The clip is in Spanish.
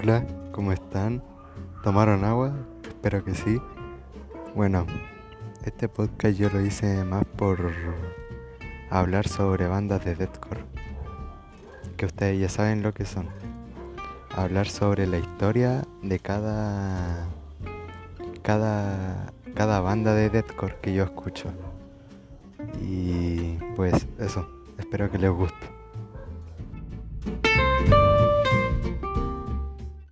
Hola, ¿cómo están? ¿Tomaron agua? Espero que sí. Bueno, este podcast yo lo hice más por hablar sobre bandas de deathcore. Que ustedes ya saben lo que son. Hablar sobre la historia de cada cada cada banda de deathcore que yo escucho. Y pues eso, espero que les guste.